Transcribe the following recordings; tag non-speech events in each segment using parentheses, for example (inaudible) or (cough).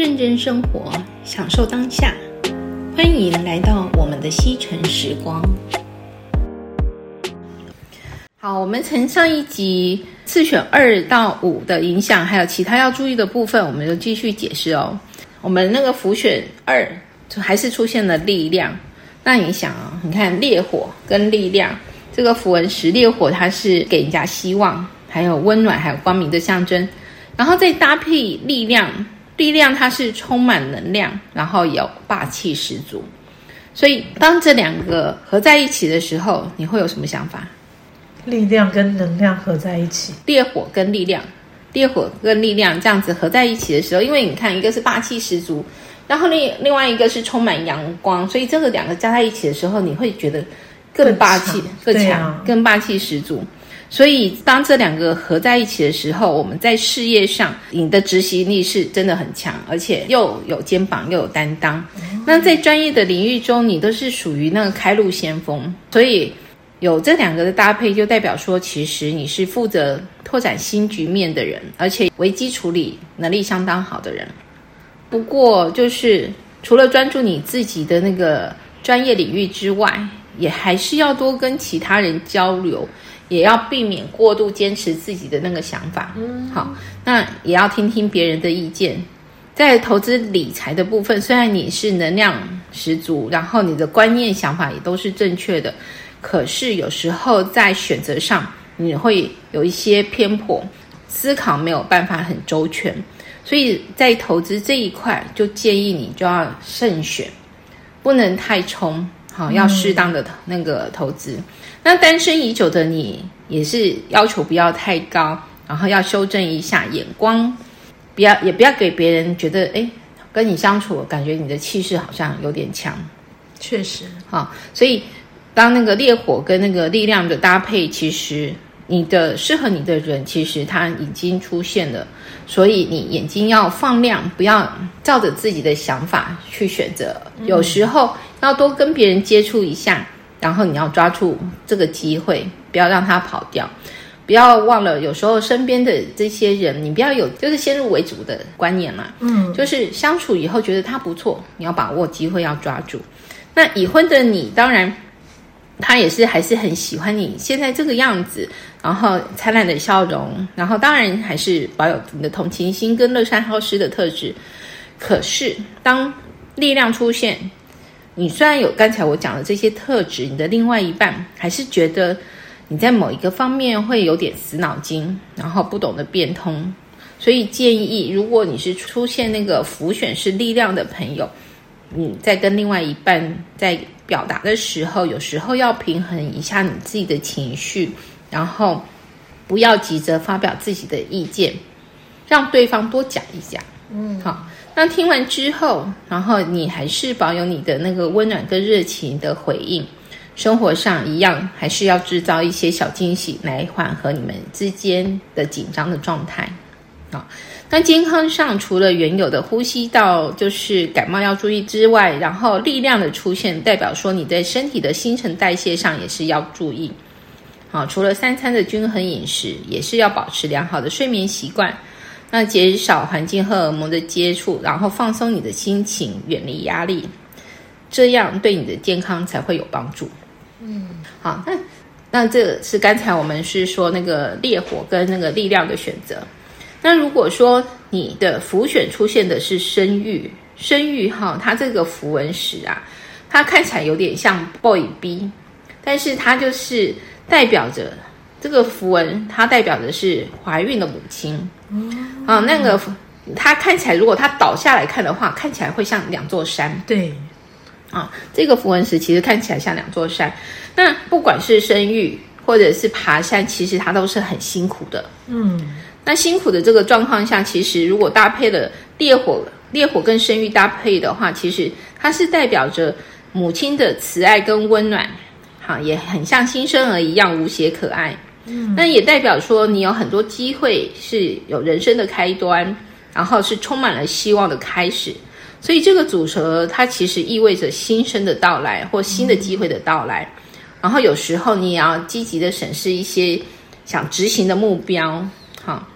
认真生活，享受当下。欢迎来到我们的西城时光。好，我们从上一集次选二到五的影响，还有其他要注意的部分，我们就继续解释哦。我们那个辅选二就还是出现了力量。那你想啊、你看烈火跟力量，这个符文石烈火，它是给人家希望，还有温暖，还有光明的象征。然后再搭配力量，力量它是充满能量，然后有霸气十足。所以当这两个合在一起的时候，你会有什么想法？力量跟能量合在一起，烈火跟力量，烈火跟力量这样子合在一起的时候，因为你看，一个是霸气十足，然后另另外一个是充满阳光，所以这个两个加在一起的时候，你会觉得更霸气、更强、更强、啊、更霸气十足。所以，当这两个合在一起的时候，我们在事业上，你的执行力是真的很强，而且又有肩膀又有担当。那在专业的领域中，你都是属于那个开路先锋。所以，有这两个的搭配，就代表说，其实你是负责拓展新局面的人，而且危机处理能力相当好的人。不过，就是除了专注你自己的那个专业领域之外，也还是要多跟其他人交流。也要避免过度坚持自己的那个想法，嗯，好，那也要听听别人的意见。在投资理财的部分，虽然你是能量十足，然后你的观念想法也都是正确的，可是有时候在选择上你会有一些偏颇，思考没有办法很周全，所以在投资这一块，就建议你就要慎选，不能太冲。好，要适当的那个投资。嗯。那单身已久的你，也是要求不要太高，然后要修正一下眼光，不要也不要给别人觉得，哎，跟你相处，感觉你的气势好像有点强。确实，好，所以当那个烈火跟那个力量的搭配，其实你的适合你的人，其实他已经出现了。所以你眼睛要放亮，不要照着自己的想法去选择。有时候要多跟别人接触一下，然后你要抓住这个机会，不要让他跑掉。不要忘了，有时候身边的这些人，你不要有就是先入为主的观念嘛。嗯，就是相处以后觉得他不错，你要把握机会，要抓住。那已婚的你，当然。他也是还是很喜欢你现在这个样子，然后灿烂的笑容，然后当然还是保有你的同情心跟乐善好施的特质。可是当力量出现，你虽然有刚才我讲的这些特质，你的另外一半还是觉得你在某一个方面会有点死脑筋，然后不懂得变通。所以建议，如果你是出现那个浮选是力量的朋友，你在跟另外一半在。表达的时候，有时候要平衡一下你自己的情绪，然后不要急着发表自己的意见，让对方多讲一讲。嗯，好。那听完之后，然后你还是保有你的那个温暖跟热情的回应，生活上一样还是要制造一些小惊喜来缓和你们之间的紧张的状态。啊。那健康上，除了原有的呼吸道就是感冒要注意之外，然后力量的出现，代表说你在身体的新陈代谢上也是要注意。好，除了三餐的均衡饮食，也是要保持良好的睡眠习惯。那减少环境荷尔蒙的接触，然后放松你的心情，远离压力，这样对你的健康才会有帮助。嗯，好，那那这是刚才我们是说那个烈火跟那个力量的选择。那如果说你的浮选出现的是生育，生育哈，它这个符文石啊，它看起来有点像 boy B，但是它就是代表着这个符文，它代表的是怀孕的母亲。嗯，啊，那个它看起来，如果它倒下来看的话，看起来会像两座山。对，啊，这个符文石其实看起来像两座山。那不管是生育或者是爬山，其实它都是很辛苦的。嗯。那辛苦的这个状况下，其实如果搭配了烈火，烈火跟生育搭配的话，其实它是代表着母亲的慈爱跟温暖，好，也很像新生儿一样无邪可爱。那也代表说你有很多机会是有人生的开端，然后是充满了希望的开始。所以这个组合它其实意味着新生的到来或新的机会的到来。然后有时候你也要积极的审视一些想执行的目标。好，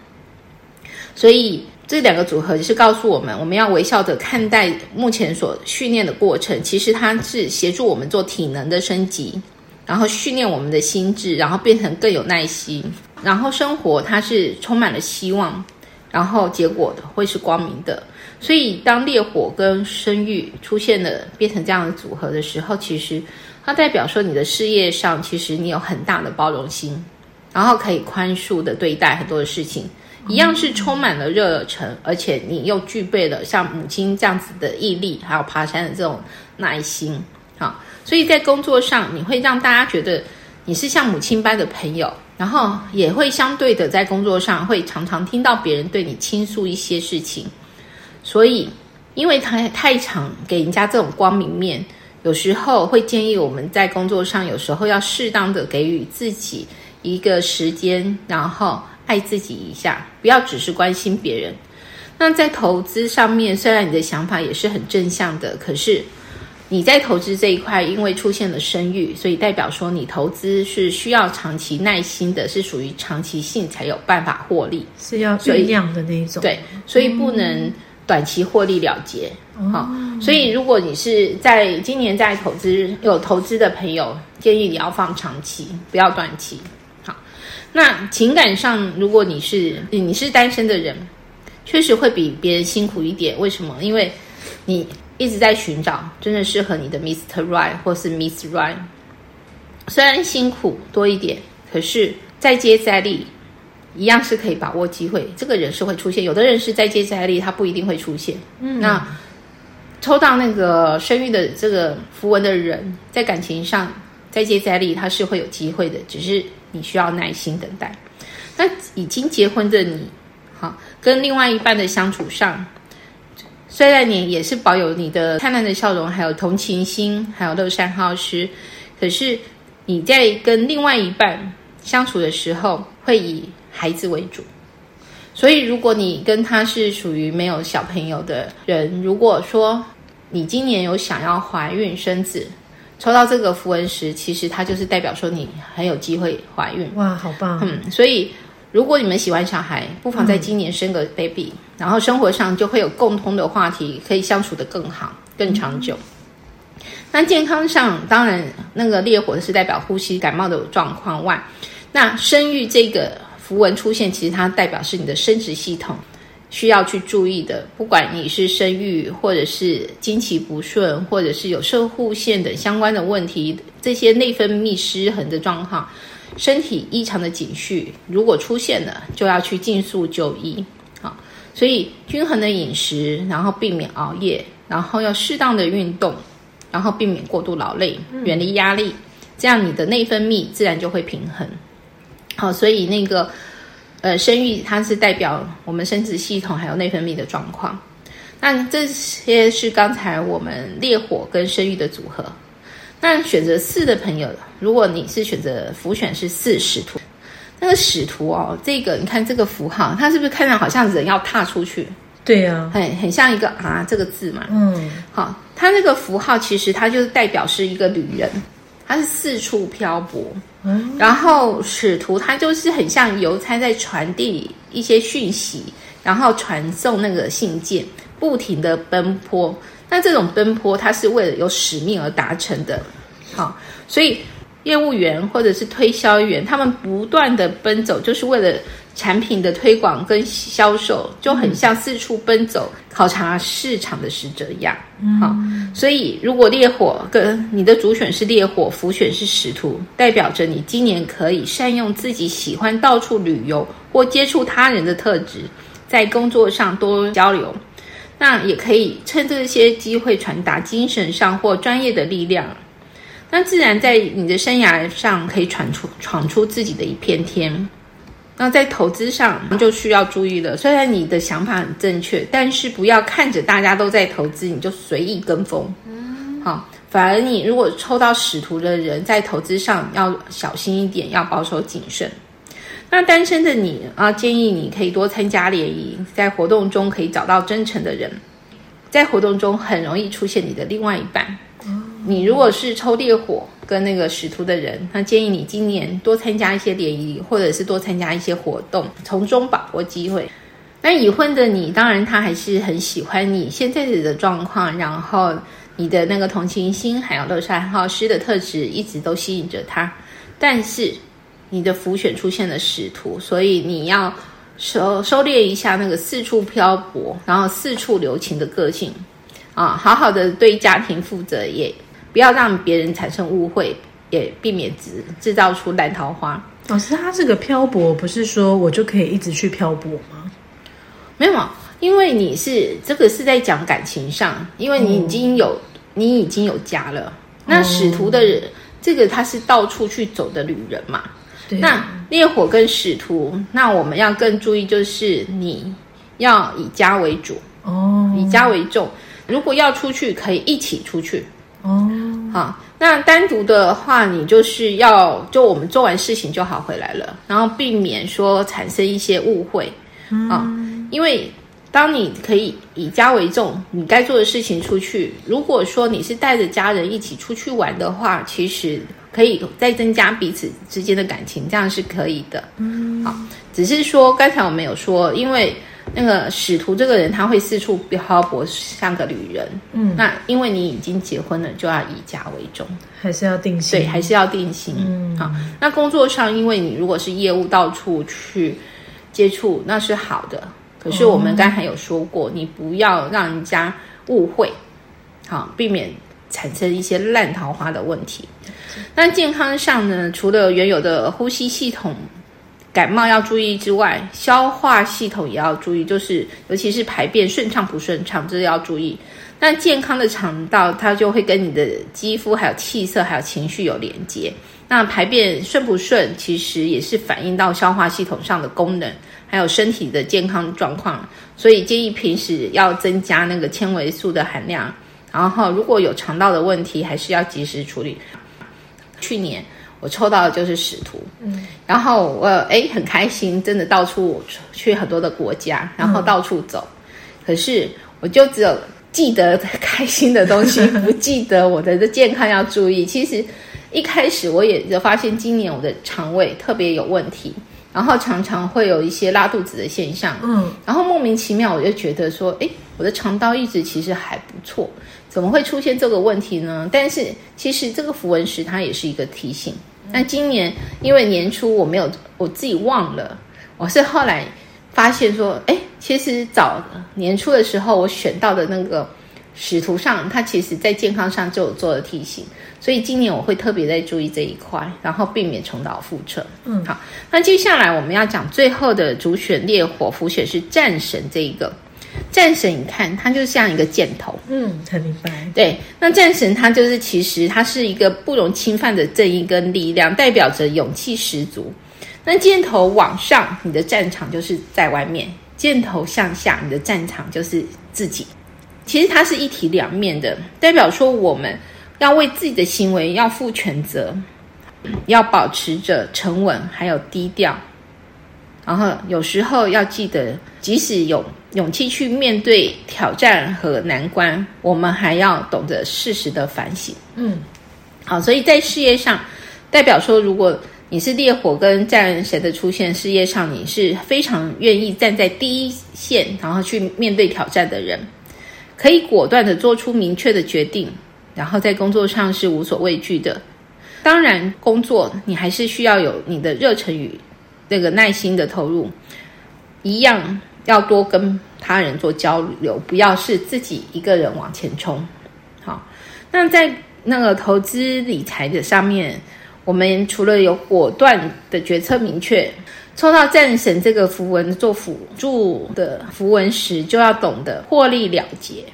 所以这两个组合就是告诉我们，我们要微笑的看待目前所训练的过程。其实它是协助我们做体能的升级，然后训练我们的心智，然后变成更有耐心。然后生活它是充满了希望，然后结果的会是光明的。所以当烈火跟生育出现了，变成这样的组合的时候，其实它代表说你的事业上，其实你有很大的包容心，然后可以宽恕的对待很多的事情。一样是充满了热忱，而且你又具备了像母亲这样子的毅力，还有爬山的这种耐心，所以在工作上你会让大家觉得你是像母亲般的朋友，然后也会相对的在工作上会常常听到别人对你倾诉一些事情，所以因为他太常给人家这种光明面，有时候会建议我们在工作上有时候要适当的给予自己一个时间，然后。爱自己一下，不要只是关心别人。那在投资上面，虽然你的想法也是很正向的，可是你在投资这一块，因为出现了生育，所以代表说你投资是需要长期耐心的，是属于长期性才有办法获利，是要酝酿的那一种。对，所以不能短期获利了结。好、哦，所以如果你是在今年在投资有投资的朋友，建议你要放长期，不要短期。好那情感上，如果你是你是单身的人，确实会比别人辛苦一点。为什么？因为你一直在寻找真正适合你的 Mr. Right 或是 Miss Right。虽然辛苦多一点，可是再接再厉，一样是可以把握机会。这个人是会出现，有的人是再接再厉，他不一定会出现。嗯，那抽到那个生育的这个符文的人，在感情上再接再厉，他是会有机会的，只是。你需要耐心等待。那已经结婚的你，好，跟另外一半的相处上，虽然你也是保有你的灿烂的笑容，还有同情心，还有乐善好施，可是你在跟另外一半相处的时候，会以孩子为主。所以，如果你跟他是属于没有小朋友的人，如果说你今年有想要怀孕生子，抽到这个符文时，其实它就是代表说你很有机会怀孕。哇，好棒！嗯，所以如果你们喜欢小孩，不妨在今年生个 baby，嗯，然后生活上就会有共通的话题，可以相处得更好、更长久。嗯。那健康上，当然那个烈火是代表呼吸感冒的状况外，那生育这个符文出现，其实它代表是你的生殖系统。需要去注意的，不管你是生育，或者是经期不顺，或者是有摄护腺等相关的问题，这些内分泌失衡的状况，身体异常的警讯，如果出现了，就要去尽速就医。好，所以均衡的饮食，然后避免熬夜，然后要适当的运动，然后避免过度劳累，远离压力，这样你的内分泌自然就会平衡。好，所以那个。呃，生育它是代表我们生殖系统还有内分泌的状况。那这些是刚才我们烈火跟生育的组合。那选择四的朋友，如果你是选择浮选是四使徒，那个使徒哦，这个你看这个符号，它是不是看着好像人要踏出去？对呀、啊，很很像一个啊这个字嘛。嗯，好，它那个符号其实它就是代表是一个旅人，他是四处漂泊。嗯然后使徒他就是很像邮差在传递一些讯息，然后传送那个信件，不停的奔波。那这种奔波，它是为了有使命而达成的。好，所以业务员或者是推销员，他们不断的奔走，就是为了。产品的推广跟销售就很像四处奔走、嗯、考察市场的使者一样，好、嗯，所以如果烈火跟你的主选是烈火，辅选是使徒，代表着你今年可以善用自己喜欢到处旅游或接触他人的特质，在工作上多交流，那也可以趁这些机会传达精神上或专业的力量，那自然在你的生涯上可以闯出闯出自己的一片天。那在投资上就需要注意了。虽然你的想法很正确，但是不要看着大家都在投资，你就随意跟风。嗯，好，反而你如果抽到使徒的人，在投资上要小心一点，要保守谨慎。那单身的你啊，建议你可以多参加联谊，在活动中可以找到真诚的人，在活动中很容易出现你的另外一半。你如果是抽烈火跟那个使徒的人，那建议你今年多参加一些联谊，或者是多参加一些活动，从中把握机会。那已婚的你，当然他还是很喜欢你现在的状况，然后你的那个同情心还有乐善好施的特质一直都吸引着他。但是你的福选出现了使徒，所以你要收收敛一下那个四处漂泊，然后四处留情的个性啊，好好的对家庭负责，也 (laughs) 不要让别人产生误会，也避免制制造出烂桃花。老师，他这个漂泊不是说我就可以一直去漂泊吗？没有，因为你是这个是在讲感情上，因为你已经有、嗯、你已经有家了。那使徒的人，嗯、这个他是到处去走的旅人嘛。对。那烈火跟使徒，那我们要更注意，就是你要以家为主哦，以家为重。如果要出去，可以一起出去哦。好，那单独的话，你就是要就我们做完事情就好回来了，然后避免说产生一些误会啊。嗯因为当你可以以家为重，你该做的事情出去。如果说你是带着家人一起出去玩的话，其实可以再增加彼此之间的感情，这样是可以的。嗯，好，只是说刚才我没有说，因为那个使徒这个人他会四处漂泊，像个旅人。嗯，那因为你已经结婚了，就要以家为重，还是要定心？对，还是要定心。嗯，好。那工作上，因为你如果是业务到处去接触，那是好的。可是我们刚才有说过，你不要让人家误会，好，避免产生一些烂桃花的问题。那健康上呢，除了原有的呼吸系统、感冒要注意之外，消化系统也要注意，就是尤其是排便顺畅不顺畅，这要注意。那健康的肠道，它就会跟你的肌肤、还有气色、还有情绪有连接。那排便顺不顺，其实也是反映到消化系统上的功能。还有身体的健康状况，所以建议平时要增加那个纤维素的含量。然后如果有肠道的问题，还是要及时处理。去年我抽到的就是使徒，嗯，然后我诶很开心，真的到处去很多的国家，然后到处走。嗯、可是我就只有记得 (laughs) 开心的东西，不记得我的健康要注意。其实一开始我也就发现，今年我的肠胃特别有问题。然后常常会有一些拉肚子的现象，嗯，然后莫名其妙我就觉得说，诶，我的肠道一直其实还不错，怎么会出现这个问题呢？但是其实这个符文石它也是一个提醒。那今年因为年初我没有我自己忘了，我是后来发现说，哎，其实早年初的时候我选到的那个。使徒上，它其实在健康上就有做了提醒，所以今年我会特别在注意这一块，然后避免重蹈覆辙。嗯，好，那接下来我们要讲最后的主选烈火浮选是战神这一个战神，你看它就像一个箭头，嗯，很明白。对，那战神它就是其实它是一个不容侵犯的正义跟力量，代表着勇气十足。那箭头往上，你的战场就是在外面；箭头向下，你的战场就是自己。其实它是一体两面的，代表说我们要为自己的行为要负全责，要保持着沉稳还有低调，然后有时候要记得，即使有勇气去面对挑战和难关，我们还要懂得适时的反省。嗯，好，所以在事业上，代表说如果你是烈火跟战神的出现，事业上你是非常愿意站在第一线，然后去面对挑战的人。可以果断的做出明确的决定，然后在工作上是无所畏惧的。当然，工作你还是需要有你的热忱与那个耐心的投入，一样要多跟他人做交流，不要是自己一个人往前冲。好，那在那个投资理财的上面，我们除了有果断的决策明确。抽到战神这个符文做辅助的符文时，就要懂得获利了结，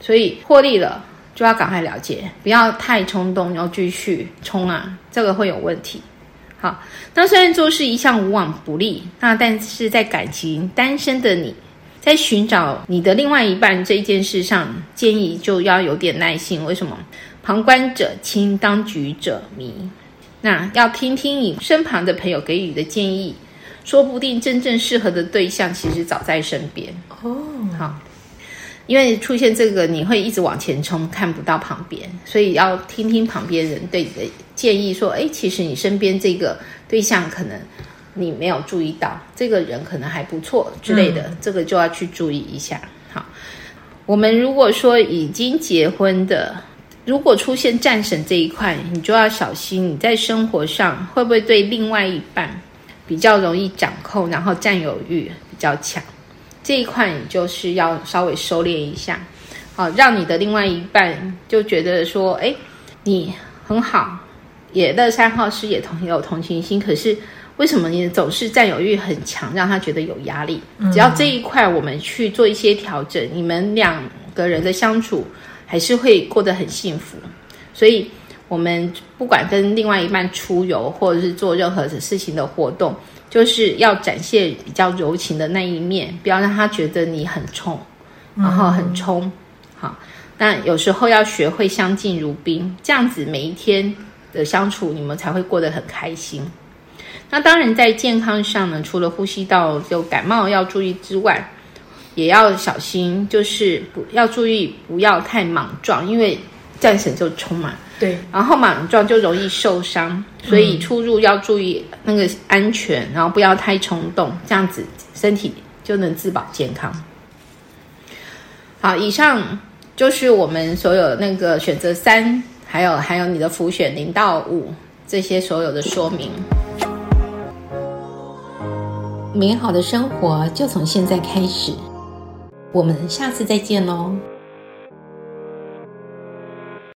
所以获利了就要赶快了结，不要太冲动，要继续冲啊，这个会有问题。好，那虽然做事一向无往不利，那但是在感情单身的你，在寻找你的另外一半这件事上，建议就要有点耐心。为什么？旁观者清，当局者迷。那要听听你身旁的朋友给予的建议。说不定真正适合的对象其实早在身边哦。好，因为出现这个，你会一直往前冲，看不到旁边，所以要听听旁边人对你的建议。说，哎，其实你身边这个对象可能你没有注意到，这个人可能还不错之类的，嗯、这个就要去注意一下。好，我们如果说已经结婚的，如果出现战神这一块，你就要小心，你在生活上会不会对另外一半比较容易掌控，然后占有欲比较强，这一块你就是要稍微收敛一下，好，让你的另外一半就觉得说，哎，你很好，也乐善好施，也同有同情心，可是。为什么你总是占有欲很强，让他觉得有压力？只要这一块我们去做一些调整，嗯、你们两个人的相处还是会过得很幸福。所以，我们不管跟另外一半出游，或者是做任何的事情的活动，就是要展现比较柔情的那一面，不要让他觉得你很冲，然后很冲。嗯、好，那有时候要学会相敬如宾，这样子每一天的相处，你们才会过得很开心。那当然，在健康上呢，除了呼吸道就感冒要注意之外，也要小心，就是不要注意不要太莽撞，因为战神就冲嘛。对，然后莽撞就容易受伤，所以出入要注意那个安全，然后不要太冲动，这样子身体就能自保健康。好，以上就是我们所有那个选择三，还有还有你的浮选零到五这些所有的说明。美好的生活就从现在开始，我们下次再见喽。